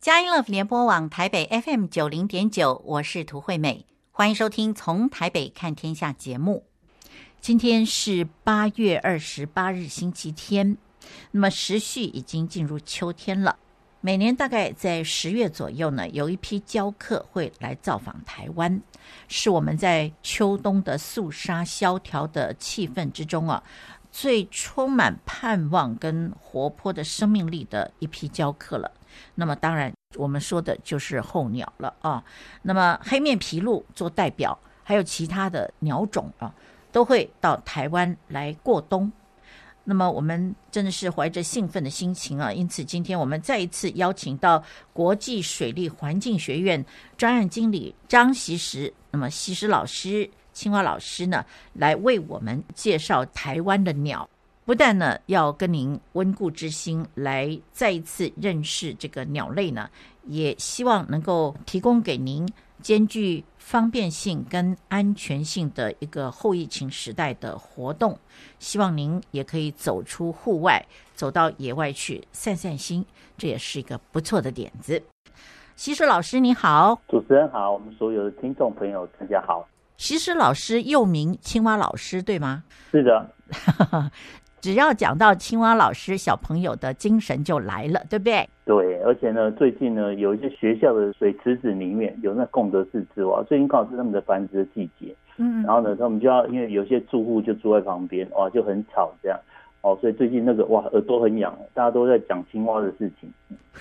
佳音乐联播网台北 FM 九零点九，我是涂惠美，欢迎收听《从台北看天下》节目。今天是八月二十八日，星期天。那么时序已经进入秋天了。每年大概在十月左右呢，有一批教客会来造访台湾，是我们在秋冬的肃杀萧条的气氛之中啊，最充满盼望跟活泼的生命力的一批教客了。那么当然，我们说的就是候鸟了啊。那么黑面琵鹭做代表，还有其他的鸟种啊，都会到台湾来过冬。那么我们真的是怀着兴奋的心情啊，因此今天我们再一次邀请到国际水利环境学院专案经理张锡时，那么锡时老师、青蛙老师呢，来为我们介绍台湾的鸟。不但呢要跟您温故知新，来再一次认识这个鸟类呢，也希望能够提供给您兼具方便性跟安全性的一个后疫情时代的活动。希望您也可以走出户外，走到野外去散散心，这也是一个不错的点子。西施老师你好，主持人好，我们所有的听众朋友大家好。西施老师又名青蛙老师，对吗？是的。只要讲到青蛙老师，小朋友的精神就来了，对不对？对，而且呢，最近呢，有一些学校的水池子里面有那贡德氏之蛙，最近刚好是他们的繁殖的季节，嗯，然后呢，他们就要因为有些住户就住在旁边，哇，就很吵这样。哦，所以最近那个哇，耳朵很痒，大家都在讲青蛙的事情。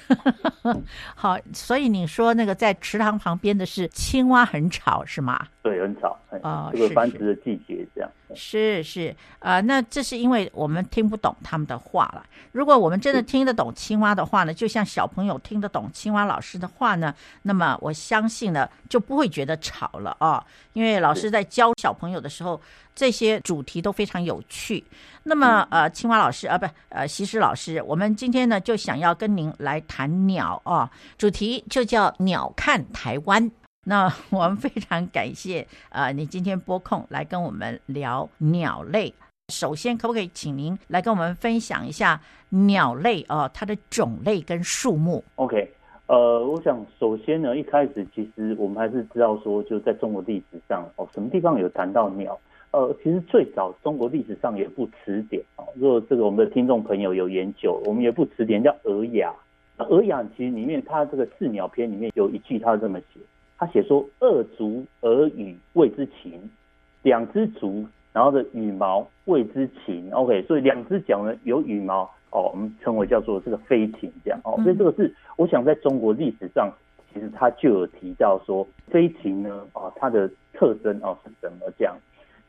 好，所以你说那个在池塘旁边的是青蛙很吵是吗？对，很吵。哦，这个繁殖的季节这样。是是啊、呃，那这是因为我们听不懂他们的话了。如果我们真的听得懂青蛙的话呢，就像小朋友听得懂青蛙老师的话呢，那么我相信呢就不会觉得吵了啊、哦，因为老师在教小朋友的时候，这些主题都非常有趣。那么呃，青蛙老师啊，不呃，锡时老师，我们今天呢就想要跟您来谈鸟啊、哦，主题就叫鸟看台湾。那 我们非常感谢啊、呃，你今天拨空来跟我们聊鸟类。首先，可不可以请您来跟我们分享一下鸟类啊、呃，它的种类跟数目？OK，呃，我想首先呢，一开始其实我们还是知道说，就在中国历史上哦，什么地方有谈到鸟？呃，其实最早中国历史上有一部词典哦，如果这个我们的听众朋友有研究，我们有一部词典叫《尔雅》。那《尔雅》其实里面它这个《四鸟篇》里面有一句，它是这么写。他写说：“二足而羽谓之禽，两只足，然后的羽毛谓之禽。”OK，所以两只脚呢有羽毛哦，我们称为叫做这个飞禽这样哦。所以这个是我想在中国历史上，其实他就有提到说飞禽呢啊，它的特征哦是怎么这样。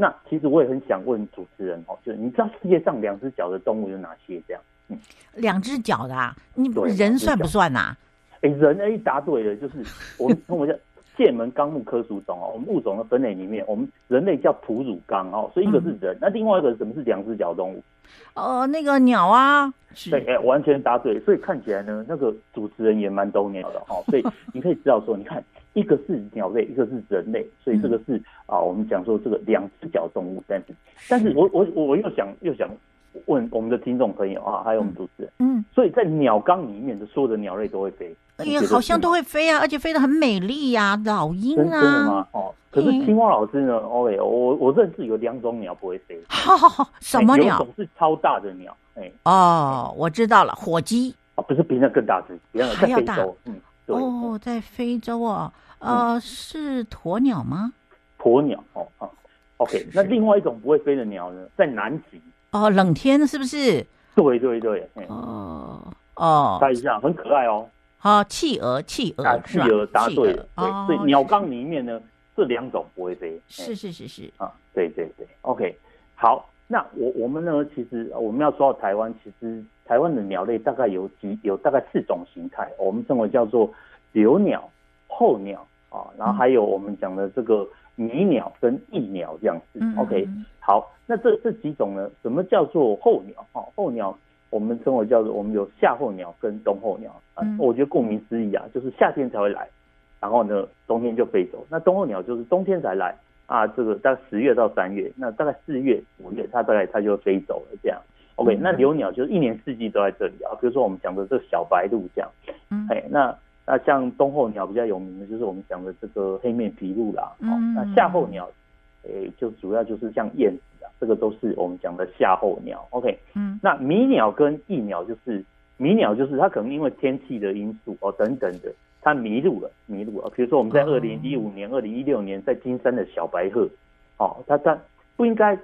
那其实我也很想问主持人哦，就是你知道世界上两只脚的动物有哪些这样？嗯，两只脚的啊，你人算不算呐？哎，人哎答对了，就是我们称为叫。界门纲目科属种哦，我们物种的分类里面，我们人类叫哺乳纲哦，所以一个是人，嗯、那另外一个什么是两只脚动物？哦，那个鸟啊，对，哎，完全答对，所以看起来呢，那个主持人也蛮懂鸟的哦，所以你可以知道说，你看一个是鸟类，一个是人类，所以这个是、嗯、啊，我们讲说这个两只脚动物，但是，但是我我我又想又想问我们的听众朋友啊，还有我们主持人，嗯，所以在鸟缸里面的所有的鸟类都会飞。也好像都会飞啊，而且飞得很美丽呀，啊，老鹰啊。真的吗？哦，可是青蛙老师呢？OK，我我认识有两种鸟不会飞。好好好，什么鸟？有种是超大的鸟。哎，哦，我知道了，火鸡。哦，不是比那更大只，比那个还要大。嗯，对。哦，在非洲啊，呃，是鸵鸟吗？鸵鸟，哦哦，OK。那另外一种不会飞的鸟呢，在南极。哦，冷天是不是？对对对。哦哦，猜一下，很可爱哦。好，企鹅，企鹅，企鹅答对了。对，所以鸟缸里面呢，这两种不会飞。是是是是。啊，对对对，OK。好，那我我们呢，其实我们要说到台湾，其实台湾的鸟类大概有几有大概四种形态，我们称为叫做留鸟、候鸟啊，然后还有我们讲的这个迷鸟跟翼鸟这样子。OK。好，那这这几种呢，什么叫做候鸟？哈，候鸟。我们称为叫做我们有夏候鸟跟冬候鸟啊，我觉得顾名思义啊，就是夏天才会来，然后呢冬天就飞走。那冬候鸟就是冬天才来啊，这个大概十月到三月，那大概四月五月它大概它就飞走了这样。OK，那留鸟就是一年四季都在这里啊，比如说我们讲的这个小白鹭这样，哎，那那像冬候鸟比较有名的，就是我们讲的这个黑面琵鹭啦。嗯、哦，那夏候鸟，诶、欸，就主要就是像燕子啊，这个都是我们讲的夏候鸟。OK，嗯，那迷鸟跟翼鸟就是迷鸟，就是它可能因为天气的因素哦等等的，它迷路了，迷路了。比如说我们在二零一五年、二零一六年在金山的小白鹤，哦，它它不应该。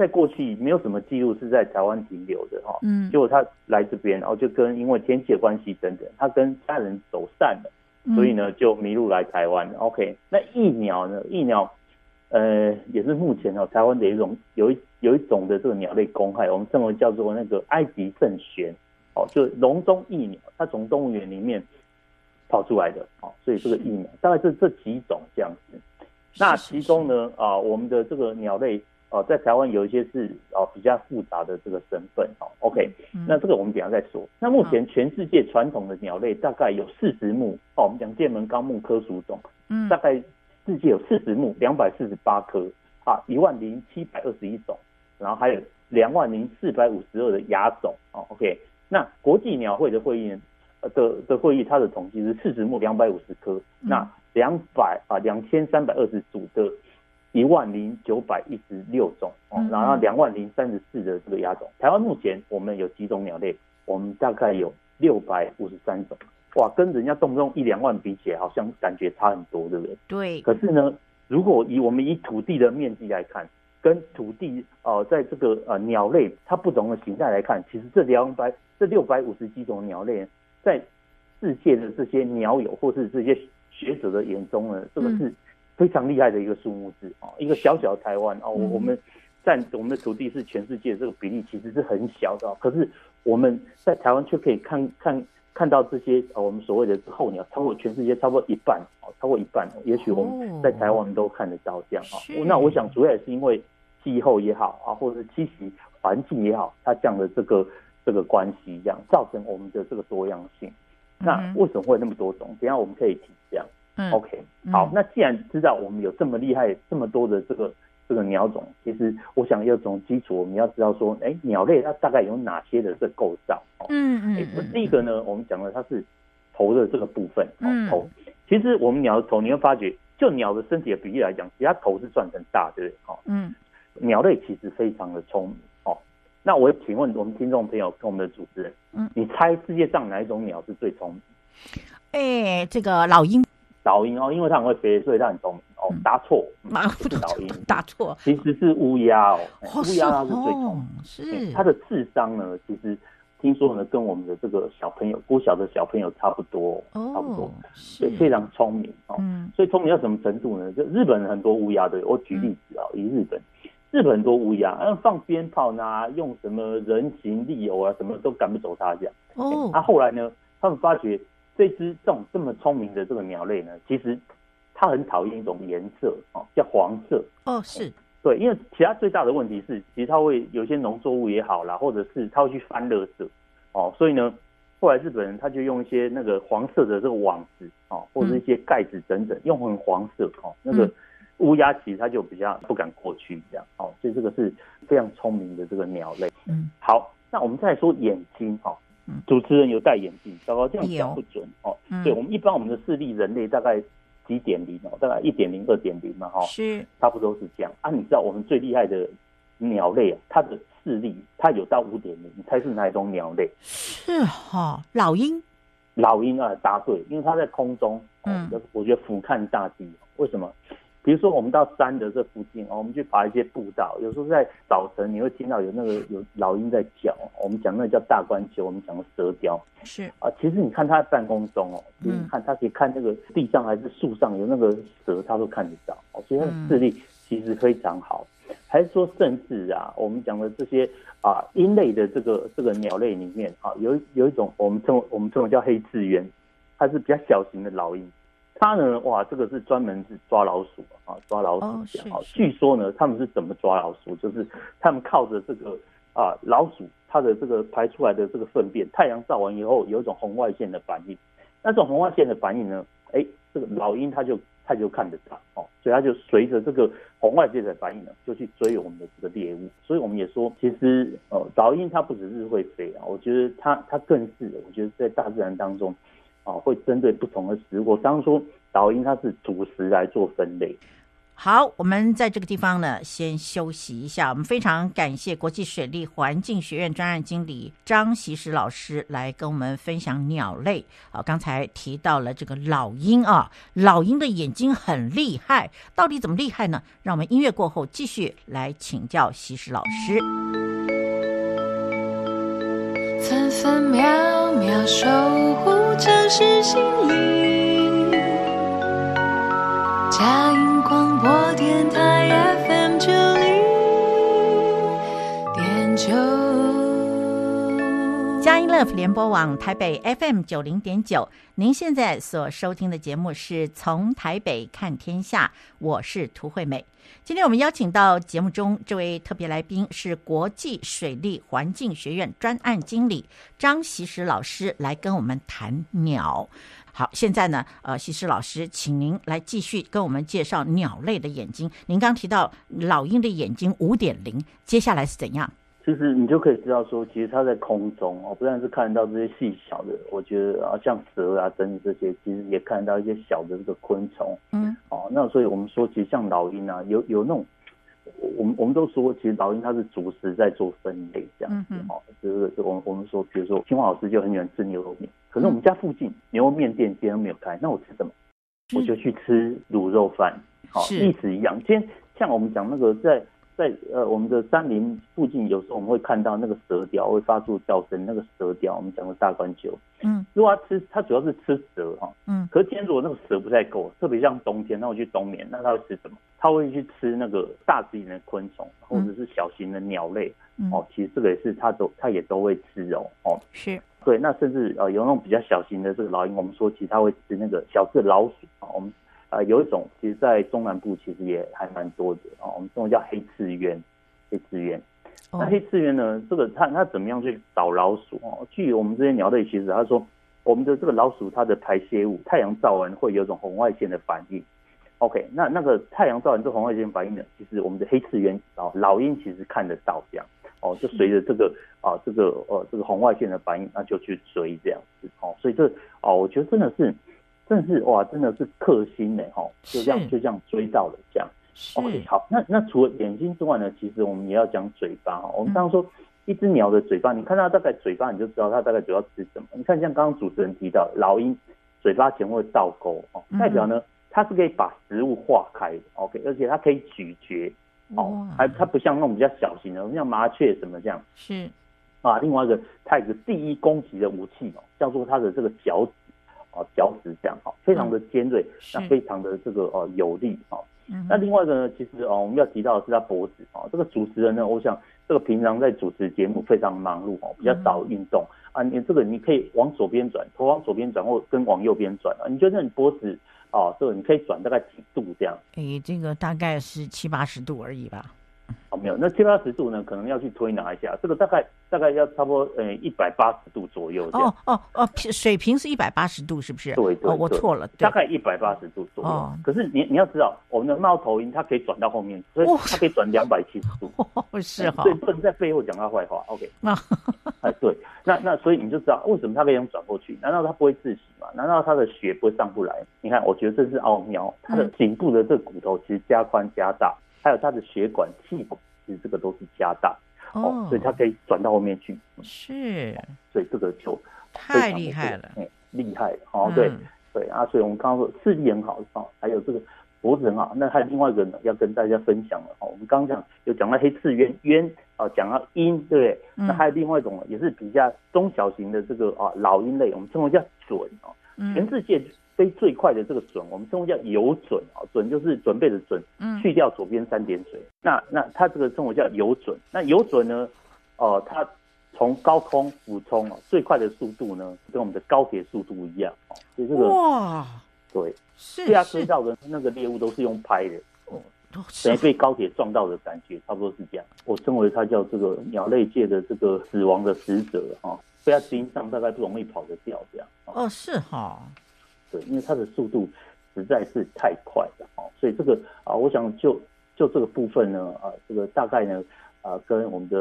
在过去没有什么记录是在台湾停留的哈，嗯，结果他来这边，然后就跟因为天气的关系等等，他跟家人走散了，所以呢就迷路来台湾。OK，那疫鸟呢？疫鸟，呃，也是目前哦台湾的一种有一有一种的这个鸟类公害，我们称为叫做那个埃及圣玄，哦，就笼中疫鸟，它从动物园里面跑出来的，哦，所以这个益鸟大概是这几种这样子。那其中呢，啊，我们的这个鸟类。哦，在台湾有一些是哦比较复杂的这个身份哦，OK，嗯，那这个我们等下再说。那目前全世界传统的鸟类大概有四十目哦，我们讲界门纲目科属种，嗯，大概世界有四十目，两百四十八科啊，一万零七百二十一种，然后还有两万零四百五十二的亚种哦，OK，那国际鸟会的会议的的会议，它的统计是四十目两百五十科，那两百啊两千三百二十组的。一万零九百一十六种哦，然后两万零三十四的这个亚种。台湾目前我们有几种鸟类？我们大概有六百五十三种。哇，跟人家动不动一两万比起来，好像感觉差很多，对不对？对。可是呢，如果以我们以土地的面积来看，跟土地呃，在这个呃鸟类它不同的形态来看，其实这两百这六百五十几种鸟类，在世界的这些鸟友或是这些学者的眼中呢，这个是。非常厉害的一个数目字啊，一个小小的台湾啊，我我们占我们的土地是全世界这个比例其实是很小的，可是我们在台湾却可以看看看到这些啊，我们所谓的候鸟超过全世界超过一半啊，超过一半，也许我们在台湾都看得到这样啊。那我想主要也是因为气候也好啊，或者是栖息环境也好，它这样的这个这个关系，这样造成我们的这个多样性。那为什么会那么多种？等下我们可以提。嗯，OK，好，那既然知道我们有这么厉害、这么多的这个这个鸟种，其实我想要从基础，我们要知道说，哎、欸，鸟类它大概有哪些的这个构造？哦嗯嗯，那、欸、第一个呢，我们讲的它是头的这个部分，哦，头。其实我们鸟的头，你会发觉，就鸟的身体的比例来讲，其实它头是算很大，对不对？哦，嗯，鸟类其实非常的聪明哦。那我请问我们听众朋友跟我们的主持人，嗯，你猜世界上哪一种鸟是最聪明？哎、欸，这个老鹰。老鹰哦，因为它很会飞，所以它很聪明哦。答错，不是老鹰，答错，其实是乌鸦哦。乌鸦它是最聪明，是它的智商呢，其实听说呢，跟我们的这个小朋友，孤小的小朋友差不多，差不多，所以非常聪明哦。所以聪明到什么程度呢？就日本很多乌鸦的，我举例子啊，以日本，日本很多乌鸦，放鞭炮呢，用什么人形利偶啊，什么都赶不走它这样。哦，那后来呢，他们发觉。这只这种这么聪明的这个鸟类呢，其实它很讨厌一种颜色哦，叫黄色哦，是对，因为其他最大的问题是，其实它会有些农作物也好啦，或者是它会去翻垃圾哦，所以呢，后来日本人他就用一些那个黄色的这个网子哦，或者一些盖子等等，用很黄色哦，那个乌鸦其实它就比较不敢过去这样哦，所以这个是非常聪明的这个鸟类。嗯，好，那我们再来说眼睛哦。主持人有戴眼镜，糟糕，这样讲不准哦。对，我们一般我们的视力，人类大概几点零哦，大概一点零、二点零嘛，哈，是，差不多是这样啊。你知道我们最厉害的鸟类啊，它的视力它有到五点零，你猜是哪一种鸟类？是哈，老鹰。老鹰啊，答对，因为它在空中，嗯，我觉得俯瞰大地，为什么？比如说，我们到山的这附近哦，我们去爬一些步道，有时候在早晨你会听到有那个有老鹰在叫，我们讲那个叫大冠鷲，我们讲的蛇雕是啊。其实你看它在半空中哦，你看它可以看那个地上还是树上有那个蛇，它都看得到哦，所以它的视力其实非常好。还是说，甚至啊，我们讲的这些啊鹰类的这个这个鸟类里面啊，有有一种我们称为我们称为叫黑翅鸢，它是比较小型的老鹰。它呢，哇，这个是专门是抓老鼠啊，抓老鼠啊。据说呢，他们是怎么抓老鼠？就是他们靠着这个啊老鼠它的这个排出来的这个粪便，太阳照完以后有一种红外线的反应。那这种红外线的反应呢，哎，这个老鹰它就它就看得到哦，所以它就随着这个红外线的反应呢，就去追我们的这个猎物。所以我们也说，其实呃，老鹰它不只是会飞啊，我觉得它它更是，我觉得在大自然当中。啊，会针对不同的食物。我刚刚说老鹰它是主食来做分类。好，我们在这个地方呢，先休息一下。我们非常感谢国际水利环境学院专案经理张锡时老师来跟我们分享鸟类。啊，刚才提到了这个老鹰啊，老鹰的眼睛很厉害，到底怎么厉害呢？让我们音乐过后继续来请教锡时老师。分分秒秒守护城市心灵，嘉音广播电台 FM 九零点九，佳音乐联播网台北 FM 九零点九。您现在所收听的节目是从台北看天下，我是涂惠美。今天我们邀请到节目中这位特别来宾是国际水利环境学院专案经理张锡时老师，来跟我们谈鸟。好，现在呢，呃，锡时老师，请您来继续跟我们介绍鸟类的眼睛。您刚提到老鹰的眼睛五点零，接下来是怎样？其实你就可以知道说，其实它在空中哦，不但是看得到这些细小的，我觉得啊，像蛇啊等等这些，其实也看得到一些小的这个昆虫。嗯，哦，那所以我们说，其实像老鹰啊，有有那种，我们我们都说，其实老鹰它是主食在做分类这样子。嗯哦，就是我们我们说，比如说清华老师就很喜欢吃牛肉面，可是我们家附近牛肉面店今天没有开，那我吃什么？我就去吃卤肉饭。好，意思一样。今天像我们讲那个在。在呃，我们的山林附近，有时候我们会看到那个蛇雕会发出叫声，那个蛇雕我们讲的大冠鹫。嗯，如果它吃，它主要是吃蛇哈。嗯，可是今天如果那个蛇不太够，特别像冬天，那我去冬眠，那它会吃什么？它会去吃那个大只一点的昆虫，或者是小型的鸟类。嗯，哦，其实这个也是它都它也都会吃哦。哦，是对。那甚至呃有那种比较小型的这个老鹰，我们说其实它会吃那个小只老鼠啊。我们。啊、呃，有一种，其实，在中南部其实也还蛮多的啊、哦。我们这种叫黑刺鸢，黑刺鸢。那黑刺鸢呢，这个它它怎么样去找老鼠哦？据我们这些鸟类，其实他说，我们的这个老鼠它的排泄物，太阳照完会有一种红外线的反应。OK，那那个太阳照完这红外线反应呢，其实我们的黑刺鸢哦，老鹰其实看得到这样哦，就随着这个啊这个呃这个红外线的反应，那就去追这样子哦。所以这哦，我觉得真的是。真的是哇，真的是克星呢，哈，就这样就这样追到了这样。OK，好，那那除了眼睛之外呢，其实我们也要讲嘴巴哈。我们刚刚说一只鸟的嘴巴，你看它大概嘴巴，你就知道它大概主要吃什么。你看像刚刚主持人提到，老鹰嘴巴前会倒钩哦，代表呢它是可以把食物化开的。OK，而且它可以咀嚼哦，还它不像那种比较小型的，像麻雀什么这样。是啊，另外一个它有个第一攻击的武器哦，叫做它的这个脚。哦，脚趾这样哈，非常的尖锐，那非常的这个呃有力啊。那另外一个呢，其实哦，我们要提到的是他脖子啊。这个主持人呢，我想这个平常在主持节目非常忙碌哦，比较少运动啊。你这个你可以往左边转，头往左边转，或跟往右边转啊。你觉得你脖子啊，这个你可以转大概几度这样？诶，这个大概是七八十度而已吧。哦，没有，那七八十度呢，可能要去推拿一下。这个大概大概要差不多呃一百八十度左右这样。哦哦哦，水平是一百八十度，是不是？对对，我错了，大概一百八十度左右。哦、可是你你要知道，我们的猫头鹰它可以转到后面，所以它可以转两百七十度。哦、是哈、哦，所以不能在背后讲它坏话。OK。那哎对，那那所以你就知道为什么它可以用转过去？难道它不会窒息吗？难道它的血不会上不来？你看，我觉得这是奥妙。它的颈部的这个骨头其实加宽加大，还有它的血管气管。其实这个都是加大哦，哦，所以它可以转到后面去。是，所以这个球太厉害了，哎，厉害哦，对、嗯、对啊，所以我们刚刚说视力很好哦，还有这个脖子很好。那还有另外一个呢，要跟大家分享了哦。我们刚刚讲有讲到黑刺鸢鸢哦，讲到鹰，对不对？嗯、那还有另外一种也是比较中小型的这个啊老鹰类，我们称为叫隼哦，全世界。飞最快的这个隼，我们称为叫游隼啊，隼就是准备的准，去掉左边三点水。嗯、那那它这个称为叫游隼。那游隼呢，哦、呃，它从高空俯冲啊，最快的速度呢，跟我们的高铁速度一样哦。所以这个哇，对，被它追到的那个猎物都是用拍的哦，等于被高铁撞到的感觉，差不多是这样。我称为它叫这个鸟类界的这个死亡的使者啊，被它盯上大概不容易跑得掉这样。哦，是哈。对，因为它的速度实在是太快了哦，所以这个啊，我想就就这个部分呢啊，这个大概呢啊，跟我们的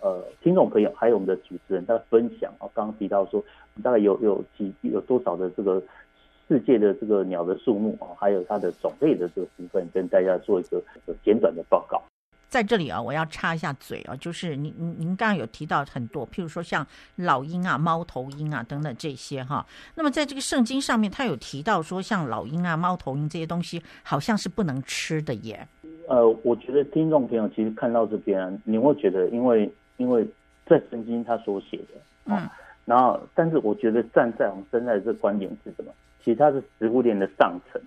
呃听众朋友，还有我们的主持人，他的分享啊，刚刚提到说，大概有有几有多少的这个世界的这个鸟的数目啊，还有它的种类的这个部分，跟大家做一个简短的报告。在这里啊，我要插一下嘴啊，就是您您您刚刚有提到很多，譬如说像老鹰啊、猫头鹰啊等等这些哈。那么在这个圣经上面，他有提到说，像老鹰啊、猫头鹰这些东西，好像是不能吃的耶。呃，我觉得听众朋友其实看到这边，你会觉得，因为因为在圣经他所写的，嗯，然后但是我觉得站在我们现在的这个观点是什么？其实它是食物链的上层，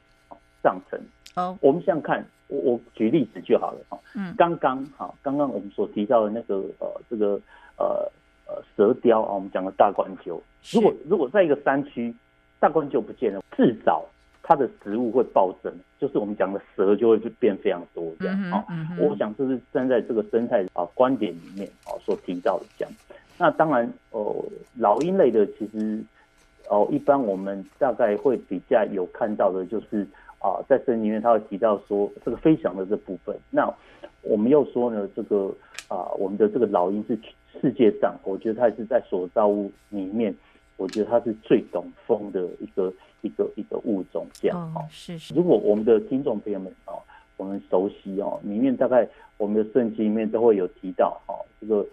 上层。哦，我们想想看。我我举例子就好了哈，嗯，刚刚哈，刚刚我们所提到的那个呃，这个呃呃蛇雕啊，我们讲的大冠鹫，如果如果在一个山区，大冠鹫不见了，至少它的食物会暴增，就是我们讲的蛇就会变非常多这样啊。我想这是站在这个生态啊观点里面啊所提到的这样。那当然哦，老鹰类的其实哦，一般我们大概会比较有看到的就是。啊，在圣经里面，他会提到说这个飞翔的这部分。那我们又说呢，这个啊，我们的这个老鹰是世界上，我觉得它是在所造物里面，我觉得它是最懂风的一个一个一个物种。这样啊，是是。如果我们的听众朋友们啊，我们熟悉哦，里面大概我们的圣经里面都会有提到啊，这个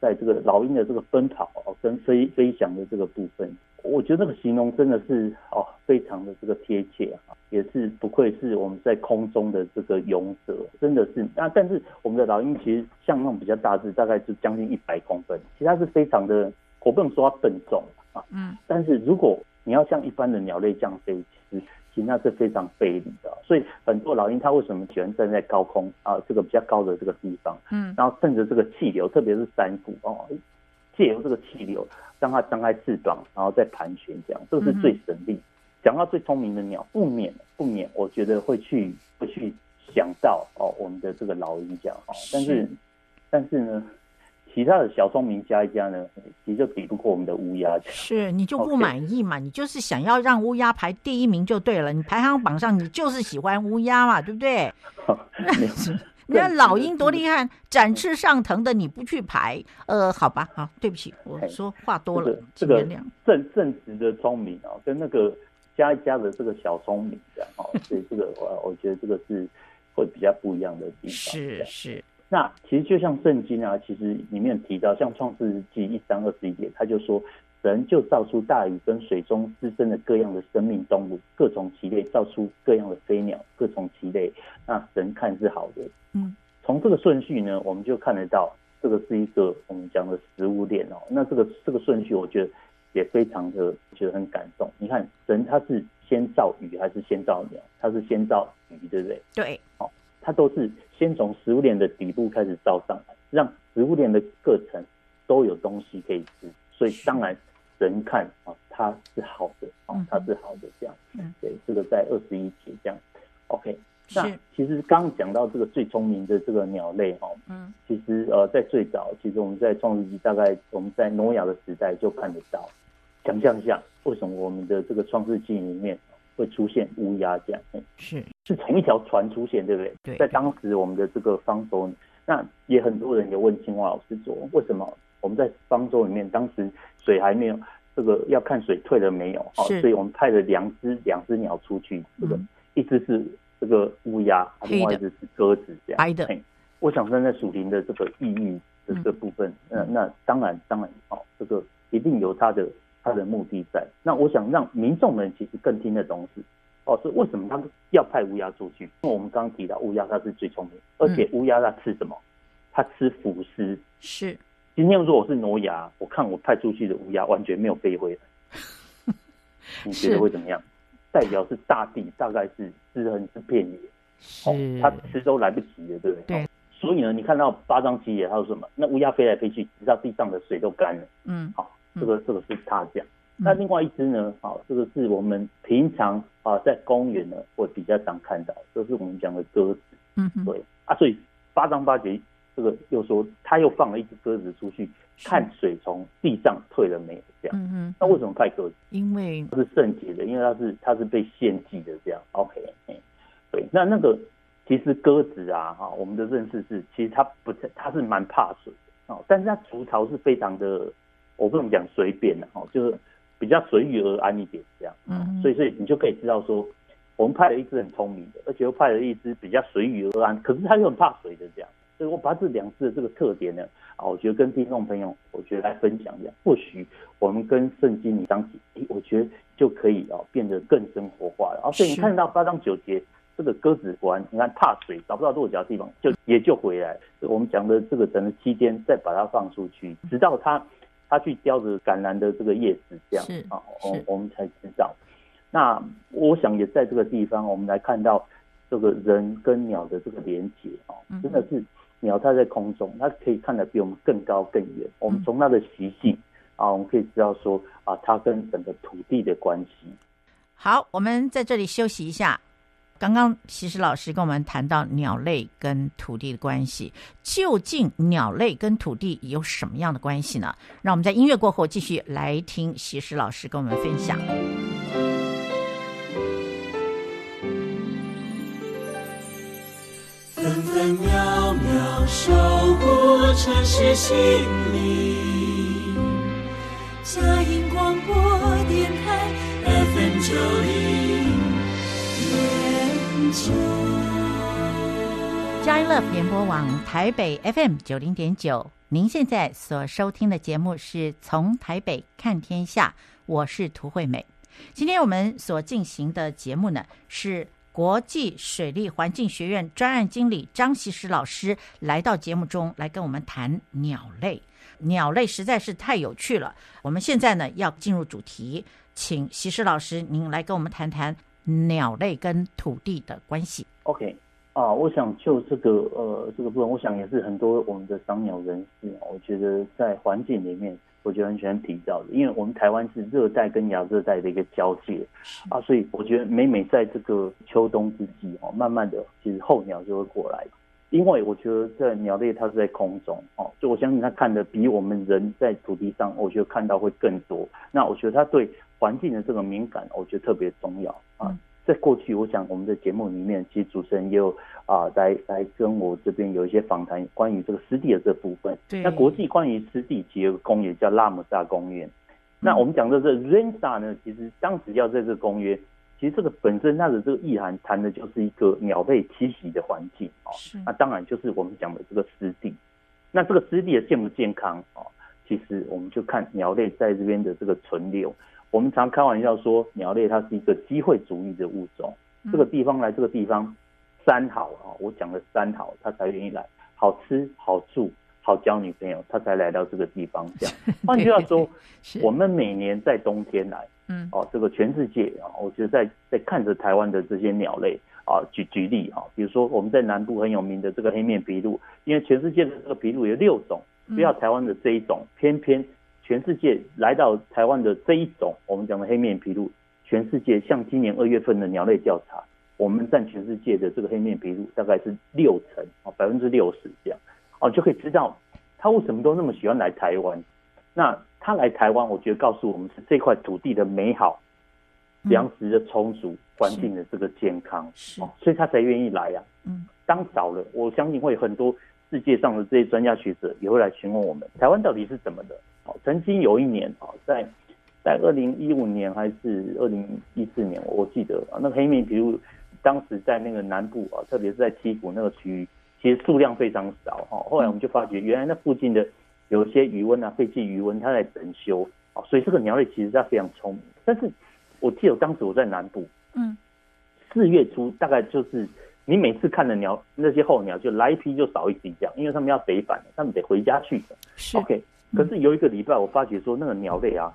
在这个老鹰的这个奔跑哦，跟飞飞翔的这个部分。我觉得那个形容真的是哦，非常的这个贴切啊，也是不愧是我们在空中的这个勇者，真的是。那但是我们的老鹰其实像那种比较大只，大概就将近一百公分，其实它是非常的，我不能说它笨重啊，嗯。但是如果你要像一般的鸟类这样飞，其实其实那是非常费力的。所以很多老鹰它为什么喜欢站在高空啊，这个比较高的这个地方，嗯，然后趁着这个气流，特别是山谷哦。借由这个气流，让它张开翅膀，然后再盘旋，这样这个是最省力。讲、嗯、到最聪明的鸟，不免不免，我觉得会去会去想到哦，我们的这个老鹰这样哈。但是，是但是呢，其他的小聪明加一加呢，其实就比不过我们的乌鸦。是你就不满意嘛.你就是想要让乌鸦排第一名就对了。你排行榜上你就是喜欢乌鸦嘛，对不对？你看老鹰多厉害，展翅上腾的，你不去排，呃，好吧，好，对不起，我说话多了，这个正正直的聪明啊，跟那个加一加的这个小聪明这样哦，所以这个我我觉得这个是会比较不一样的地方。是是，那其实就像圣经啊，其实里面提到，像创世纪一章二十一节，他就说。神就造出大鱼跟水中滋生的各样的生命动物，各种其类；造出各样的飞鸟，各种其类。那神看是好的。嗯，从这个顺序呢，我们就看得到，这个是一个我们讲的食物链哦。那这个这个顺序，我觉得也非常的觉得很感动。你看，神他是先造鱼还是先造鸟？他是先造鱼，对不对？对。哦，他都是先从食物链的底部开始造上来，让食物链的各层都有东西可以吃。所以当然。人看啊，它是好的啊，它是好的这样。嗯，对，这个在二十一节这样。OK，那其实刚讲到这个最聪明的这个鸟类哈，嗯，其实呃，在最早，其实我们在创世纪大概我们在挪亚的时代就看得到。想象一下，为什么我们的这个创世纪里面会出现乌鸦这样？是是同一条船出现，对不对？对。在当时我们的这个方舟，那也很多人也问青蛙老师说，为什么？我们在方舟里面，当时水还没有这个要看水退了没有，好，所以我们派了两只两只鸟出去，这个一只是这个乌鸦，另外一只是鸽子，这样。白的。我想站在属灵的这个意义的这部分，那那当然当然哦，这个一定有它的它的目的在。那我想让民众们其实更听得懂是哦，是为什么他们要派乌鸦出去？因为我们刚刚提到乌鸦它是最聪明，而且乌鸦它吃什么？它吃腐尸。是。今天如果我是挪牙，我看我派出去的乌鸦完全没有飞回来，你觉得会怎么样？代表是大地大概是尸横是遍野，哦，它吃都来不及了，对不对？对。所以呢，你看到八章七节，他说什么？那乌鸦飞来飞去，直到地上的水都干了。嗯，好，这个这个是他讲。那另外一只呢？好，这个是我们平常啊在公园呢会比较常看到，这是我们讲的鸽子。嗯，对啊，所以八章八节。这个又说，他又放了一只鸽子出去看水从地上退了没有？这样，嗯嗯，那为什么派鸽子？因为它是圣洁的，因为它是它是被献祭的，这样。OK，对，那那个其实鸽子啊，哈，我们的认识是，其实它不，它是蛮怕水的，哦，但是它筑巢是非常的，我不能讲随便的哦，就是比较随遇而安一点这样。嗯，所以所以你就可以知道说，我们派了一只很聪明的，而且又派了一只比较随遇而安，可是它又很怕水的这样。所以我把这两字的这个特点呢，啊，我觉得跟听众朋友，我觉得来分享一下，或许我们跟圣经里章节，我觉得就可以哦变得更生活化了。啊，所以你看到八章九节。这个鸽子果然，你看怕水，找不到落脚的地方，就也就回来。我们讲的这个整个期间，再把它放出去，直到它它去叼着橄榄的这个叶子，这样啊，我我们才知道。那我想也在这个地方，我们来看到这个人跟鸟的这个连接啊，真的是鸟它在空中，它可以看得比我们更高更远。我们从它的习性啊，我们可以知道说啊，它跟整个土地的关系。好，我们在这里休息一下。刚刚其实老师跟我们谈到鸟类跟土地的关系，究竟鸟类跟土地有什么样的关系呢？让我们在音乐过后继续来听西施老师跟我们分享。分分秒秒守护城市心灵，佳音广播电台 FM 九零。佳音乐联播网台北 FM 九零点九，您现在所收听的节目是从台北看天下，我是涂惠美。今天我们所进行的节目呢，是国际水利环境学院专案经理张西施老师来到节目中来跟我们谈鸟类。鸟类实在是太有趣了。我们现在呢要进入主题，请西施老师您来跟我们谈谈。鸟类跟土地的关系。OK，啊，我想就这个呃这个部分，我想也是很多我们的赏鸟人士，我觉得在环境里面，我觉得很喜欢提到的，因为我们台湾是热带跟亚热带的一个交界啊，所以我觉得每每在这个秋冬之际哦，慢慢的其实候鸟就会过来，因为我觉得在鸟类它是在空中哦，所以我相信它看的比我们人在土地上，我觉得看到会更多。那我觉得它对。环境的这个敏感，我觉得特别重要啊。在过去，我想我们的节目里面，其实主持人也有啊，来来跟我这边有一些访谈，关于这个湿地的这部分。对。那国际关于湿地其实有个公园叫拉姆萨公园。那我们讲的这 Ramsar 呢，其实当时要在这个公约，其实这个本身它的这个意涵谈的就是一个鸟类栖息的环境哦。是。那当然就是我们讲的这个湿地。那这个湿地的健不健康哦，其实我们就看鸟类在这边的这个存留。我们常开玩笑说，鸟类它是一个机会主义的物种。这个地方来，这个地方三好啊，我讲的三好，它才愿意来。好吃、好住、好交女朋友，它才来到这个地方。这样，换句话说，我们每年在冬天来，嗯，哦，这个全世界啊，我觉得在在看着台湾的这些鸟类啊，举举例啊，比如说我们在南部很有名的这个黑面琵鹭，因为全世界的这个琵鹭有六种，不要台湾的这一种，偏偏。全世界来到台湾的这一种，我们讲的黑面琵鹭，全世界像今年二月份的鸟类调查，我们占全世界的这个黑面琵鹭大概是六成啊，百分之六十这样，哦，就可以知道它为什么都那么喜欢来台湾。那它来台湾，我觉得告诉我们是这块土地的美好，粮食的充足，环境的这个健康，哦，所以他才愿意来呀。嗯，当少了，我相信会有很多世界上的这些专家学者也会来询问我们，台湾到底是怎么的。曾经有一年啊，在在二零一五年还是二零一四年，我记得啊，那个黑面琵鹭当时在那个南部啊，特别是在七股那个区域，其实数量非常少哈。后来我们就发觉，原来那附近的有些余温啊，废弃余温，它在整修啊，所以这个鸟类其实它非常聪明。但是我记得当时我在南部，嗯，四月初大概就是你每次看的鸟，那些候鸟就来一批就少一批这样，因为他们要北返，他们得回家去的。是 OK。可是有一个礼拜，我发觉说那个鸟类啊，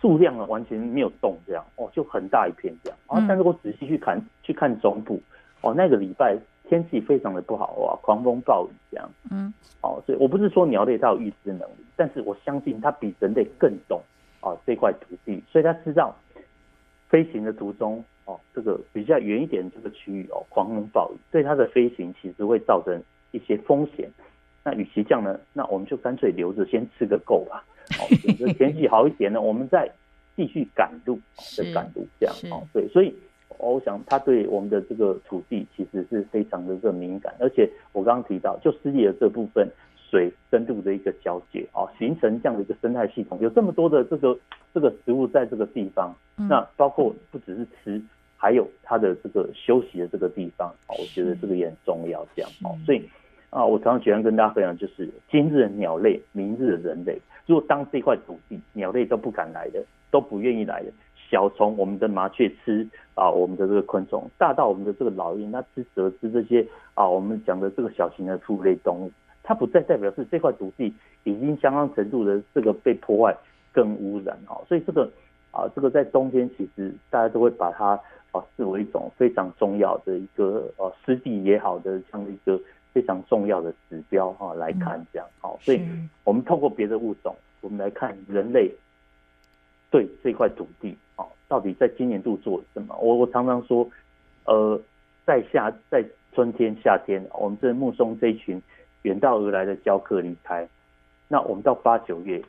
数量啊完全没有动，这样哦，就很大一片这样。啊，但是我仔细去看，去看中部，哦，那个礼拜天气非常的不好啊，狂风暴雨这样。嗯，哦，所以我不是说鸟类它有预知能力，但是我相信它比人类更懂啊这块土地，所以它知道飞行的途中哦，这个比较远一点这个区域哦，狂风暴雨对它的飞行其实会造成一些风险。那与其这样呢，那我们就干脆留着先吃个够吧。好，等着天气好一点呢，我们再继续赶路，再赶路这样。哦，对，所以我想他对我们的这个土地其实是非常的这个敏感，而且我刚刚提到，就湿地的这部分，水深度的一个交界啊，形成这样的一个生态系统。有这么多的这个这个食物在这个地方，那包括不只是吃，还有它的这个休息的这个地方啊，我觉得这个也很重要。这样哦，所以啊，我常常喜欢跟大家分享，就是今日的鸟类，明日的人类。如果当这块土地鸟类都不敢来的，都不愿意来的。小从我们的麻雀吃啊，我们的这个昆虫，大到我们的这个老鹰，它吃蛇吃这些啊，我们讲的这个小型的兔类动物，它不再代表是这块土地已经相当程度的这个被破坏跟污染啊，所以这个啊，这个在冬天其实大家都会把它啊视为一种非常重要的一个呃湿地也好的这样的一个非常重要的指标哈来看这样好，所以我们透过别的物种，我们来看人类。对这块土地啊，到底在今年度做什么？我我常常说，呃，在夏在春天夏天，我们这目送这一群远道而来的教客离开，那我们到八九月，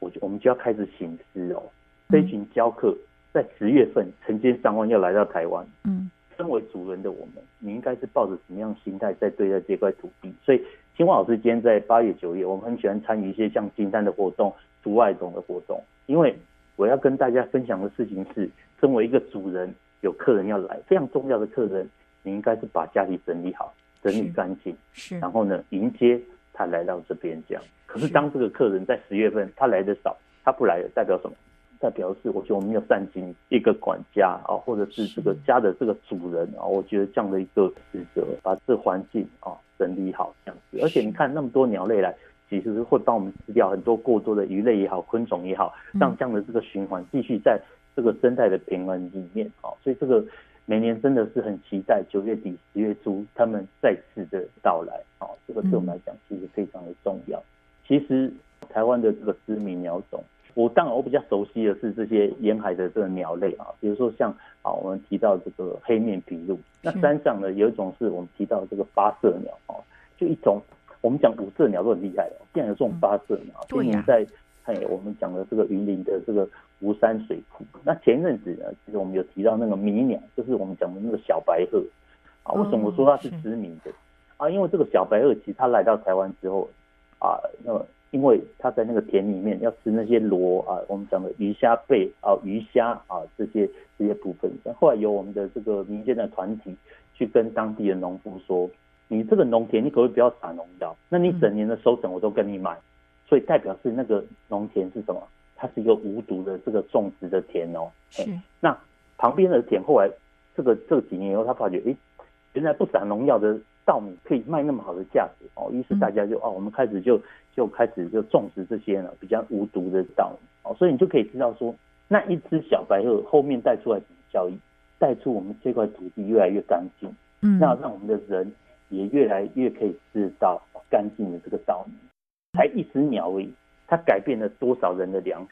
我就我们就要开始醒思哦。这一群教客在十月份成千上万要来到台湾，嗯，身为主人的我们，你应该是抱着什么样心态在对待这块土地？所以，青蛙老师今天在八月九月，我们很喜欢参与一些像金山的活动、竹外种的活动，因为。我要跟大家分享的事情是，身为一个主人，有客人要来，非常重要的客人，你应该是把家里整理好，整理干净，是，然后呢，迎接他来到这边这样。可是当这个客人在十月份他来的少，他不来了，代表什么？代表是我觉得我们要善尽一个管家啊，或者是这个家的这个主人啊，我觉得这样的一个职责，把这环境啊整理好这样子。而且你看那么多鸟类来。其实是会帮我们吃掉很多过多的鱼类也好，昆虫也好，让这样的这个循环继续在这个生态的平衡里面。啊，所以这个每年真的是很期待九月底十月初他们再次的到来。啊，这个对我们来讲其实非常的重要。其实台湾的这个知名鸟种，我当然我比较熟悉的是这些沿海的这个鸟类啊，比如说像啊我们提到这个黑面琵鹭，那山上呢有一种是我们提到这个八色鸟啊，就一种。我们讲五色鸟都很厉害的，竟然有这种八色鸟。今年在哎，我们讲的这个云林的这个吴山水库。那前一阵子呢，其实我们有提到那个迷鸟，就是我们讲的那个小白鹤啊。为什么我说它是知名的啊？因为这个小白鹤其实它来到台湾之后啊，那么因为他在那个田里面要吃那些螺啊，我们讲的鱼虾贝啊、鱼虾啊这些这些部分。后来由我们的这个民间的团体去跟当地的农夫说。你这个农田，你可不可以不要撒农药？那你整年的收成我都跟你买，所以代表是那个农田是什么？它是一个无毒的这个种植的田哦。是。那旁边的田后来这个这几年以后，他发觉，哎，原来不撒农药的稻米可以卖那么好的价值哦。于是大家就哦，我们开始就就开始就种植这些呢比较无毒的稻米哦。所以你就可以知道说，那一只小白鹤后面带出来什么效益？带出我们这块土地越来越干净，嗯，那让我们的人。也越来越可以吃到干净的这个稻米，才一只鸟而已，它改变了多少人的粮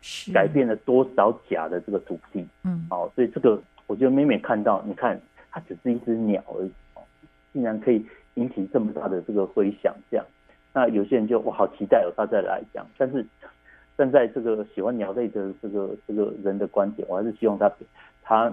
食，改变了多少假的这个土地，嗯，哦，所以这个我觉得每每看到，你看它只是一只鸟而已，竟然可以引起这么大的这个回响，这样，那有些人就我好期待哦，他再来讲，但是站在这个喜欢鸟类的这个这个人的观点，我还是希望他他。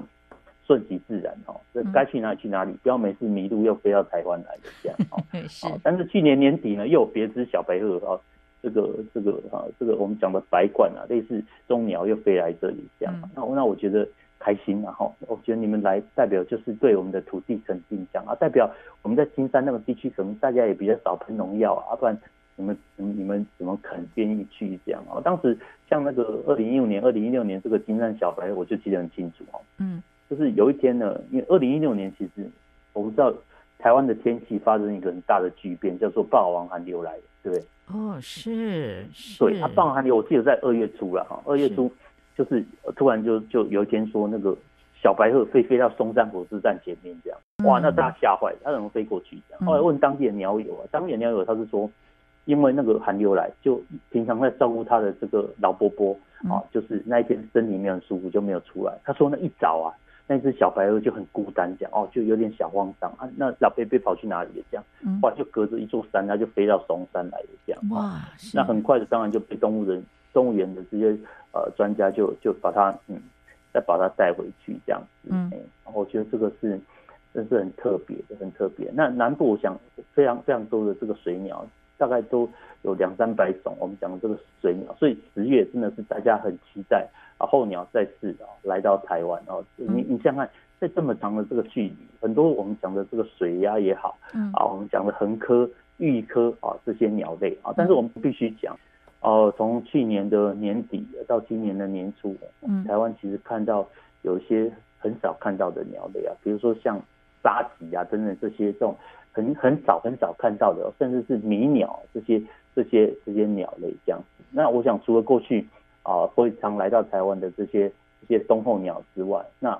顺其自然哦，这该去哪里去哪里，不要每次迷路又飞到台湾来的这样哦。是。但是去年年底呢，又有别只小白鹤哦，这个这个啊，这个我们讲的白冠啊，类似中鸟又飞来这里这样。那那我觉得开心啊后，我觉得你们来代表就是对我们的土地肯定这样啊，代表我们在金山那个地区可能大家也比较少喷农药啊，不然你们你们怎么肯愿意去这样啊？当时像那个二零一五年、二零一六年这个金山小白，我就记得很清楚哦。嗯。就是有一天呢，因为二零一六年其实我不知道台湾的天气发生一个很大的巨变，叫做霸王寒流来，对不对？哦，是，是对，它霸王寒流，我记得在二月初了哈，二月初就是突然就就有一天说那个小白鹤飞飞到松山火车站前面这样，哇，那大家吓坏了，它怎么飞过去这样？后来问当地的鸟友啊，当地的鸟友他是说，因为那个寒流来，就平常在照顾他的这个老伯伯啊，就是那一天身体没有很舒服就没有出来。他说那一早啊。那只小白鹤就很孤单，这样哦，就有点小慌张啊。那老伯伯跑去哪里了？这样，哇，就隔着一座山，他就飞到松山来了，这样。哇，那很快的，当然就被动物人、动物园的这些呃专家就就把它嗯，再把它带回去，这样子。嗯，然后我觉得这个是真是很特别的，很特别。那南部我想非常非常多的这个水鸟，大概都有两三百种。我们讲的这个水鸟，所以十月真的是大家很期待啊，候鸟再次啊来到台湾哦。你你想想看，在这么长的这个距离，很多我们讲的这个水鸭也好，嗯啊，我们讲的横科、鷸科啊这些鸟类啊，但是我们必须讲，哦，从去年的年底到今年的年初，嗯台湾其实看到有一些很少看到的鸟类啊，比如说像沙棘啊等等这些这种。很很少很少看到的，甚至是迷鸟这些这些这些鸟类这样子。那我想，除了过去啊会常来到台湾的这些这些冬候鸟之外，那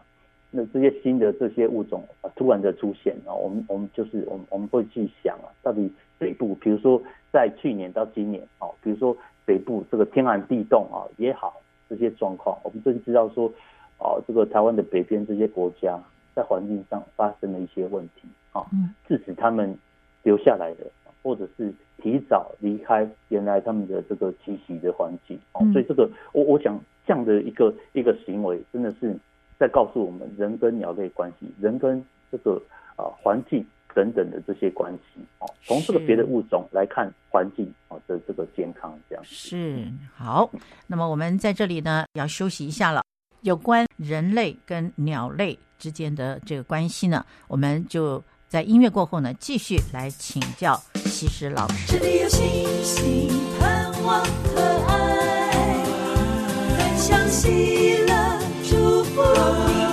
那这些新的这些物种啊突然的出现啊，我们我们就是我们我们会去想啊，到底北部，比如说在去年到今年啊，比如说北部这个天寒地冻啊也好，这些状况，我们就知道说啊，这个台湾的北边这些国家在环境上发生了一些问题。啊，致使他们留下来的，或者是提早离开原来他们的这个栖息的环境。哦，所以这个我我想这样的一个一个行为，真的是在告诉我们人跟鸟类关系，人跟这个啊环境等等的这些关系。哦，从这个别的物种来看环境啊的这个健康，这样是好。那么我们在这里呢要休息一下了。有关人类跟鸟类之间的这个关系呢，我们就。在音乐过后呢，继续来请教西施老师。这里有星星盼望和爱，分享喜乐，祝福。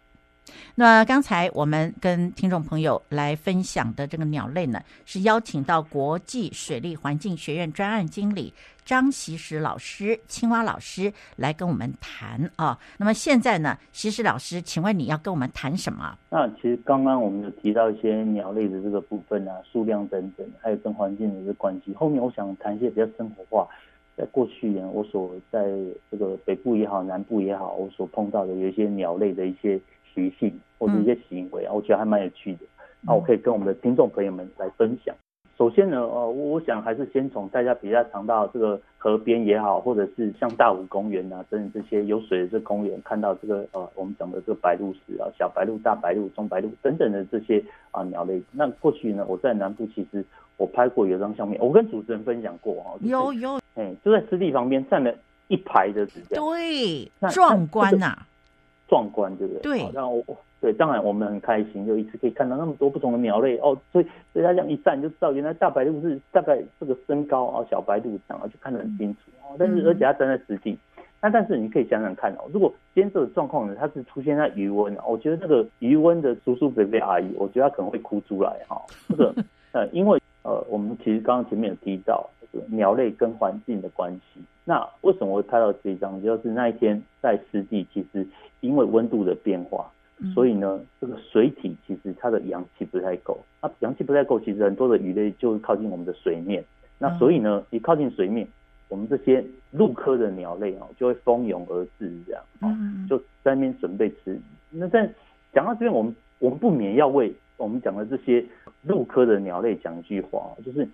那刚才我们跟听众朋友来分享的这个鸟类呢，是邀请到国际水利环境学院专案经理张西施老师、青蛙老师来跟我们谈啊。那么现在呢，西施老师，请问你要跟我们谈什么？那其实刚刚我们有提到一些鸟类的这个部分啊，数量等等，还有跟环境的一个关系。后面我想谈一些比较生活化，在过去呢，我所在这个北部也好，南部也好，我所碰到的有一些鸟类的一些。习性或者一些行为啊，我觉得还蛮有趣的。那我可以跟我们的听众朋友们来分享。首先呢，呃，我想还是先从大家比较常到这个河边也好，或者是像大武公园啊等等这些有水的这公园，看到这个呃我们讲的这个白鹭鸶啊，小白鹭、大白鹭、中白鹭等等的这些啊鸟类。那过去呢，我在南部其实我拍过有张相片，我跟主持人分享过啊。有有，哎，就在湿地旁边站了一排的，对，壮观呐。壮观，对不对？对，然后对，当然我们很开心，就一次可以看到那么多不同的鸟类哦。所以，所以他这样一站就知道，原来大白鹭是大概这个身高啊，小白鹭长啊，就看得很清楚哦。但是，而且它站在实地，那但是你可以想想看哦，如果今天这个状况呢，它是出现在余温，我觉得那个余温的叔叔伯伯阿姨，我觉得他可能会哭出来哈。这个 呃，因为呃，我们其实刚刚前面有提到这个鸟类跟环境的关系。那为什么会拍到这一张？就是那一天在湿地，其实因为温度的变化，所以呢，这个水体其实它的氧气不太够。那氧气不太够，其实很多的鱼类就会靠近我们的水面。那所以呢，一靠近水面，我们这些陆科的鸟类哦，就会蜂拥而至，这样哦，就在那边准备吃。那在讲到这边，我们我们不免要为我们讲的这些陆科的鸟类讲一句话，就是。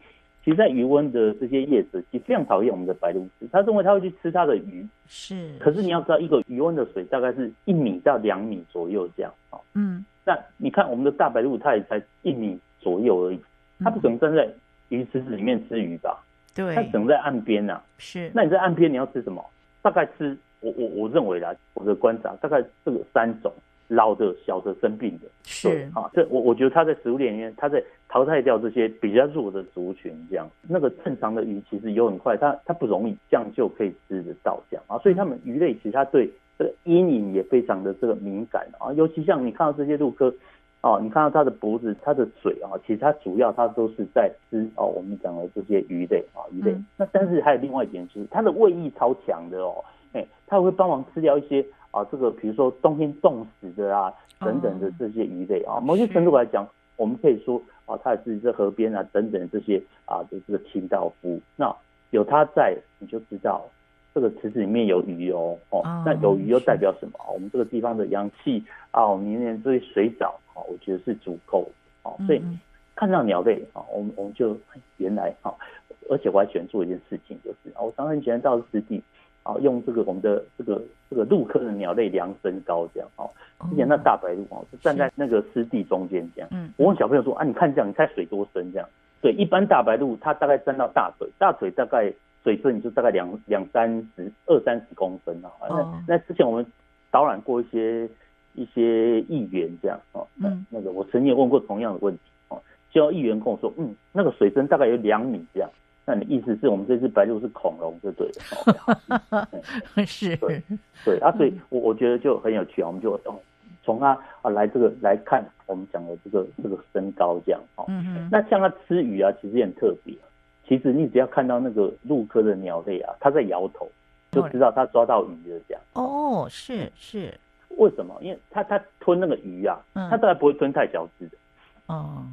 其实，在鱼温的这些叶子，其实非常讨厌我们的白鹭鸶。他认为他会去吃它的鱼。是。可是你要知道，一个鱼温的水大概是一米到两米左右这样啊。嗯。那你看，我们的大白鹭，它也才一米左右而已。它不可能站在鱼池子里面吃鱼吧？对。它只能在岸边呐。是。那你在岸边你要吃什么？大概吃我我我认为啦，我的观察大概这个三种。老的、小的、生病的，是啊，这我我觉得它在食物链里面，它在淘汰掉这些比较弱的族群，这样。那个正常的鱼其实游很快，它它不容易这样就可以吃得到这样啊，所以它们鱼类其实它对这个阴影也非常的这个敏感啊，尤其像你看到这些陆科，哦，你看到它的脖子、它的嘴啊，其实它主要它都是在吃哦，我们讲的这些鱼类啊，鱼类。嗯、那但是还有另外一点就是它的胃意超强的哦，哎，它会帮忙吃掉一些。啊，这个比如说冬天冻死的啊，等等的这些鱼类啊，某些程度来讲，我们可以说啊，它也是在河边啊等等这些啊就是个清道夫。那有它在，你就知道这个池子里面有鱼哦。哦，哦那有鱼又代表什么？我们这个地方的阳气啊，我们里面这些水藻啊，我觉得是足够的。哦，所以看到鸟类啊，我们我们就原来啊，而且我还喜欢做一件事情，就是啊，我常常喜欢到湿地。啊，用这个我们的这个这个陆科的鸟类量身高这样哦。之前那大白鹭哦，是站在那个湿地中间这样。嗯。我问小朋友说啊，你看这样，你猜水多深这样？对，一般大白鹭它大概站到大腿，大腿大概水深就大概两两三十二三十公分啊。那那之前我们导览过一些一些议员这样哦。嗯。那个我曾经也问过同样的问题哦，就要议员跟我说，嗯，那个水深大概有两米这样。那你意思是我们这只白鹭是恐龙，就对了。是，对，对啊，所以我我觉得就很有趣啊，我们就哦，从它啊来这个来看我们讲的这个这个身高这样哦。嗯嗯。那像它吃鱼啊，其实也很特别。其实你只要看到那个鹭科的鸟类啊，它在摇头，就知道它抓到鱼了这样。哦，是是。为什么？因为它它吞那个鱼啊，它当然不会吞太小只的。哦。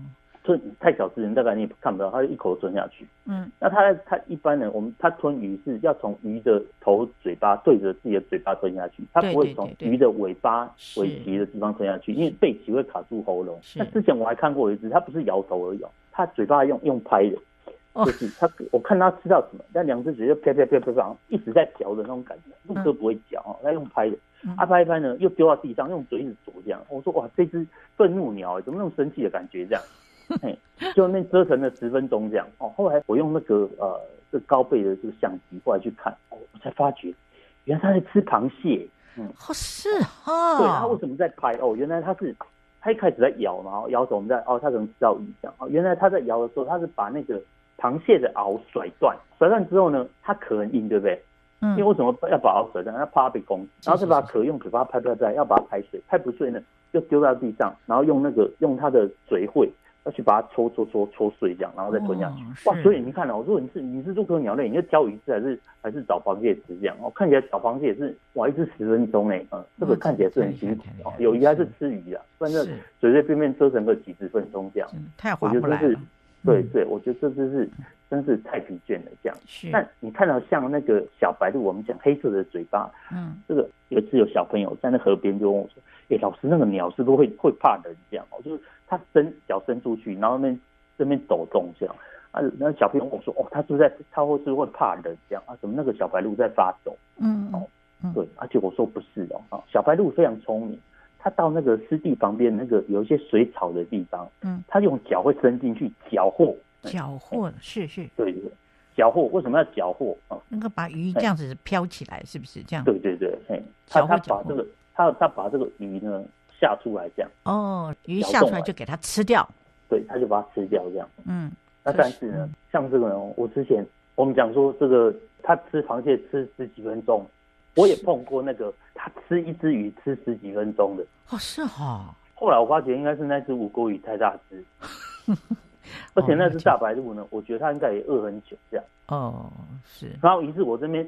吞太小只人，大概你也看不到，它就一口吞下去。嗯，那它它一般人，我们它吞鱼是要从鱼的头嘴巴对着自己的嘴巴吞下去，它不会从鱼的尾巴尾鳍的地方吞下去，因为背鳍会卡住喉咙。那之前我还看过一只，它不是摇头而已，它嘴巴用用拍的，就是它我看它吃到什么，那两只嘴就啪啪啪啪啪，一直在嚼的那种感觉，陆科不会嚼哦，它用拍的，啊拍一拍呢，又丢到地上，用嘴一直啄这样。我说哇，这只愤怒鸟怎么那么生气的感觉这样？嘿，就那折腾了十分钟这样哦。后来我用那个呃，这高倍的这个相机过来去看，哦我才发觉，原来他在吃螃蟹。嗯，是哈。对，他为什么在拍？哦，原来他是他一开始在摇，然后摇手，我们在哦，他可能吃到鱼这样。哦，原来他在摇的时候，他是把那个螃蟹的螯甩断，甩断之后呢，它壳很硬，对不对？嗯。因为为什么要把螯甩断？他怕被攻击，然后再把壳用嘴巴拍拍拍，要把它拍碎，拍不碎呢，就丢到地上，然后用那个用它的嘴喙。要去把它搓搓搓搓碎这样，然后再吞下去。哇，所以你看哦，如果你是你是入口鸟类，你要挑鱼吃还是还是找螃蟹吃这样？哦，看起来找螃蟹也是哇，一只十分钟哎，嗯，这个看起来是很辛苦哦。有鱼还是吃鱼啊？反正随随便便折腾个几十分钟这样，太划不来了。对对，我觉得这就是真是太疲倦了这样。是。但你看到像那个小白鹭，我们讲黑色的嘴巴，嗯，这个有一次有小朋友在那河边就问我说：“哎，老师，那个鸟是不是会会怕人这样？”哦，就是。他伸脚伸出去，然后那边这边抖动这样啊，那小朋友我说哦，他是不是在他会是会怕人这样啊？怎么那个小白鹿在发抖？嗯哦，对，而且我说不是哦啊，小白鹿非常聪明，它到那个湿地旁边那个有一些水草的地方，嗯，它用脚会伸进去搅和，搅和是是，对对，搅和为什么要搅和啊？那个把鱼这样子飘起来是不是这样？对对对，嘿，他他把这个他他把这个鱼呢。下出来这样哦，鱼下出来就给它吃掉，对，他就把它吃掉这样。嗯，那但是呢，嗯、像这个呢，我之前我们讲说这个它吃螃蟹吃十几分钟，我也碰过那个它吃一只鱼吃十几分钟的。哦，是哈、哦。后来我发觉应该是那只吴郭鱼太大只，而且那只大白鹭呢，我觉得它应该也饿很久这样。哦，是。然后于是我这边。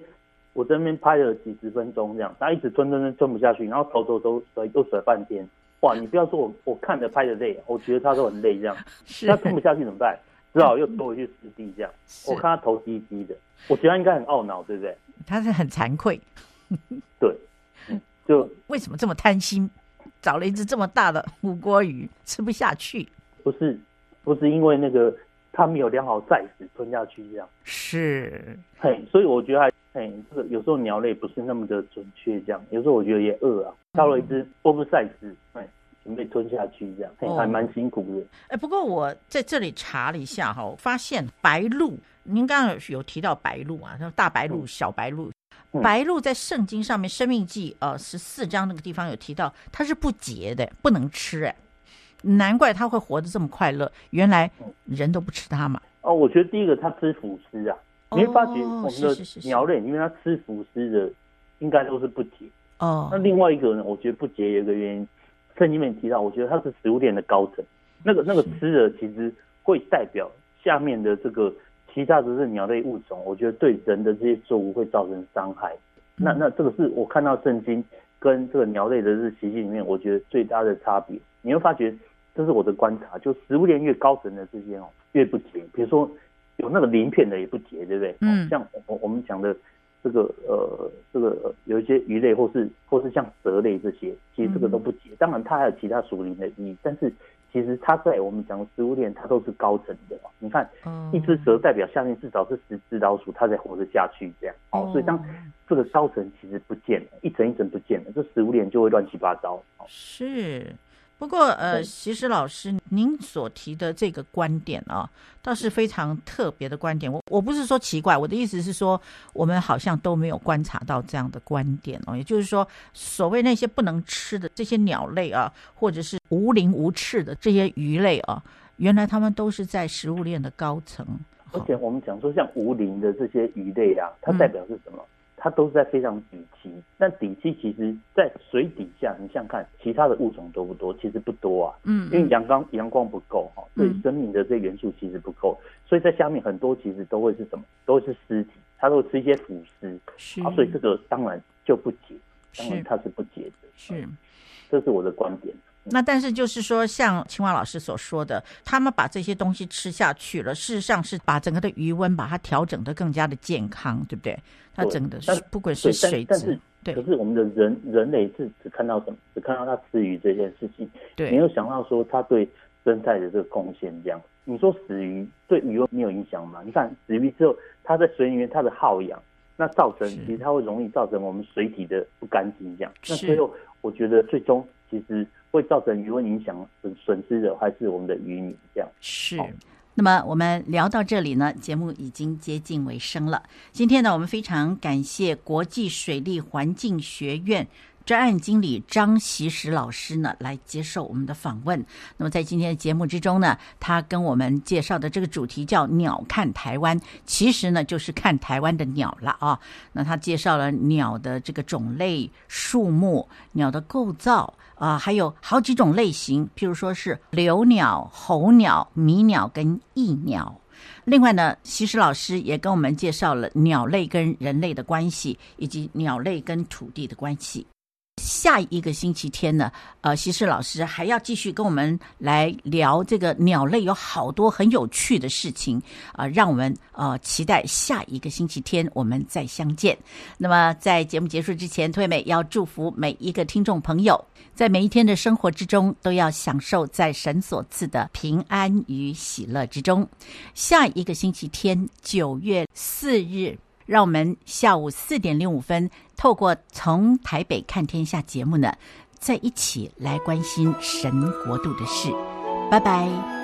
我这边拍了几十分钟，这样，他一直吞吞吞吞不下去，然后头头都甩又甩半天。哇，你不要说我我看着拍的累，我觉得他都很累，这样。是。他吞不下去怎么办？只好又拖回去实地这样。我看他头低低的，我觉得他应该很懊恼，对不对？他是很惭愧。对。就为什么这么贪心，找了一只这么大的乌锅鱼吃不下去？不是，不是因为那个他没有良好 size 吞下去这样。是。嘿，所以我觉得还。哎，这个有时候鸟类不是那么的准确，这样有时候我觉得也饿啊，挑了一只波布赛斯，哎，准备吞下去，这样还蛮辛苦的。哎，不过我在这里查了一下哈，发现白鹭，您刚刚有提到白鹭啊，像大白鹭、小白鹭，白鹭在圣经上面《生命记》呃十四章那个地方有提到，它是不洁的，不能吃，哎，难怪它会活得这么快乐，原来人都不吃它嘛。哦，我觉得第一个它吃腐尸啊。你会发觉我们的鸟类，因为它吃腐尸的，应该都是不洁。哦。那另外一个呢？我觉得不洁有一个原因，圣经里面提到，我觉得它是食物链的高层。那个那个吃的，其实会代表下面的这个其他的是鸟类物种，我觉得对人的这些作物会造成伤害。那那这个是我看到圣经跟这个鸟类的这习性里面，我觉得最大的差别。你会发觉，这是我的观察，就食物链越高层的这些哦，越不洁。比如说。有那个鳞片的也不结，对不对？嗯，像我我们讲的这个呃这个有一些鱼类或是或是像蛇类这些，其实这个都不结。嗯、当然它还有其他属灵的意义，但是其实它在我们讲的食物链，它都是高层的。你看，一只蛇代表下面至少是十只老鼠，它才活得下去这样。哦，所以当这个高层其实不见了，一层一层不见了，这食物链就会乱七八糟。是。不过，呃，其实老师，您所提的这个观点啊，倒是非常特别的观点。我我不是说奇怪，我的意思是说，我们好像都没有观察到这样的观点哦。也就是说，所谓那些不能吃的这些鸟类啊，或者是无鳞无翅的这些鱼类啊，原来它们都是在食物链的高层。而且我们讲说，像无鳞的这些鱼类啊，它代表是什么？嗯它都是在非常底栖，那底栖其实，在水底下，你想想看，其他的物种多不多？其实不多啊。嗯，因为阳光阳光不够哈，对生命的这元素其实不够，嗯，所以在下面很多其实都会是什么？都会是尸体，它都会吃一些腐尸。是啊，所以这个当然就不解，当然它是不解的。是，这是我的观点。那但是就是说，像青蛙老师所说的，他们把这些东西吃下去了，事实上是把整个的余温把它调整的更加的健康，对不对？它整个是不管是水质，对，可是我们的人人类是只看到什么？只看到它吃鱼这件事情，对，没有想到说它对生态的这个贡献。这样，你说死鱼对鱼塭没有影响吗？你看死鱼之后，它在水里面它的耗氧，那造成其实它会容易造成我们水体的不干净。这样，那最后我觉得最终其实。会造成渔温影响损损失的还是我们的渔民，这样是。那么我们聊到这里呢，节目已经接近尾声了。今天呢，我们非常感谢国际水利环境学院。专案经理张锡时老师呢，来接受我们的访问。那么在今天的节目之中呢，他跟我们介绍的这个主题叫“鸟看台湾”，其实呢就是看台湾的鸟了啊。那他介绍了鸟的这个种类、数目、鸟的构造啊，还有好几种类型，譬如说是留鸟、候鸟、迷鸟跟益鸟。另外呢，锡时老师也跟我们介绍了鸟类跟人类的关系，以及鸟类跟土地的关系。下一个星期天呢，呃，西施老师还要继续跟我们来聊这个鸟类有好多很有趣的事情啊，呃，让我们呃期待下一个星期天我们再相见。那么在节目结束之前，推美要祝福每一个听众朋友，在每一天的生活之中都要享受在神所赐的平安与喜乐之中。下一个星期天，九月四日。让我们下午四点零五分，透过《从台北看天下》节目呢，再一起来关心神国度的事。拜拜。